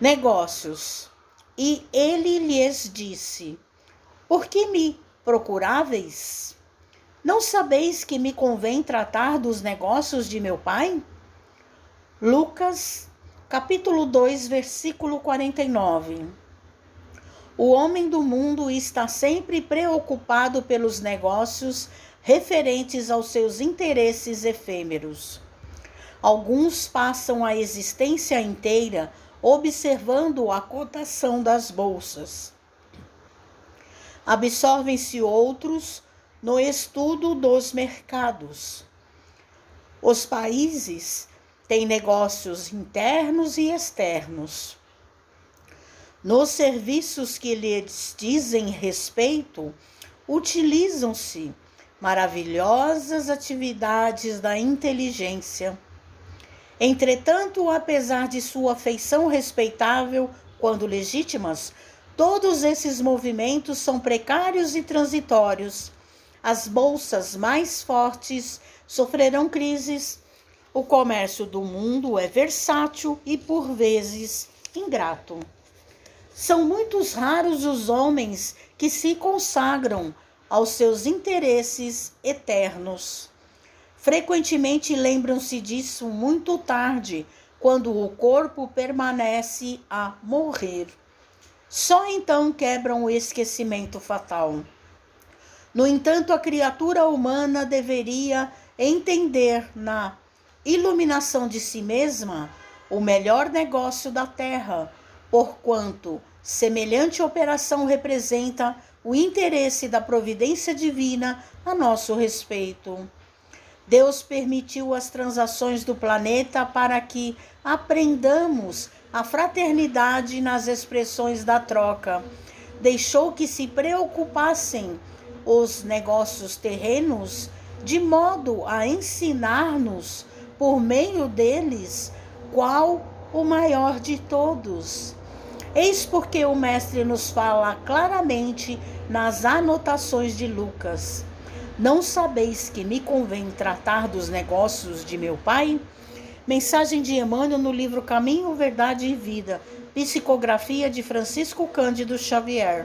Negócios. E ele lhes disse: Por que me procuráveis? Não sabeis que me convém tratar dos negócios de meu pai? Lucas, capítulo 2, versículo 49. O homem do mundo está sempre preocupado pelos negócios referentes aos seus interesses efêmeros. Alguns passam a existência inteira observando a cotação das bolsas. Absorvem-se outros no estudo dos mercados. Os países têm negócios internos e externos. Nos serviços que lhes dizem respeito, utilizam-se maravilhosas atividades da inteligência. Entretanto, apesar de sua feição respeitável quando legítimas, todos esses movimentos são precários e transitórios. As bolsas mais fortes sofrerão crises. O comércio do mundo é versátil e, por vezes, ingrato. São muitos raros os homens que se consagram aos seus interesses eternos. Frequentemente lembram-se disso muito tarde, quando o corpo permanece a morrer. Só então quebram o esquecimento fatal. No entanto, a criatura humana deveria entender na iluminação de si mesma o melhor negócio da terra, porquanto semelhante operação representa o interesse da providência divina a nosso respeito. Deus permitiu as transações do planeta para que aprendamos a fraternidade nas expressões da troca. Deixou que se preocupassem os negócios terrenos de modo a ensinar-nos, por meio deles, qual o maior de todos. Eis porque o Mestre nos fala claramente nas anotações de Lucas: Não sabeis que me convém tratar dos negócios de meu Pai? Mensagem de Emmanuel no livro Caminho, Verdade e Vida, psicografia de Francisco Cândido Xavier.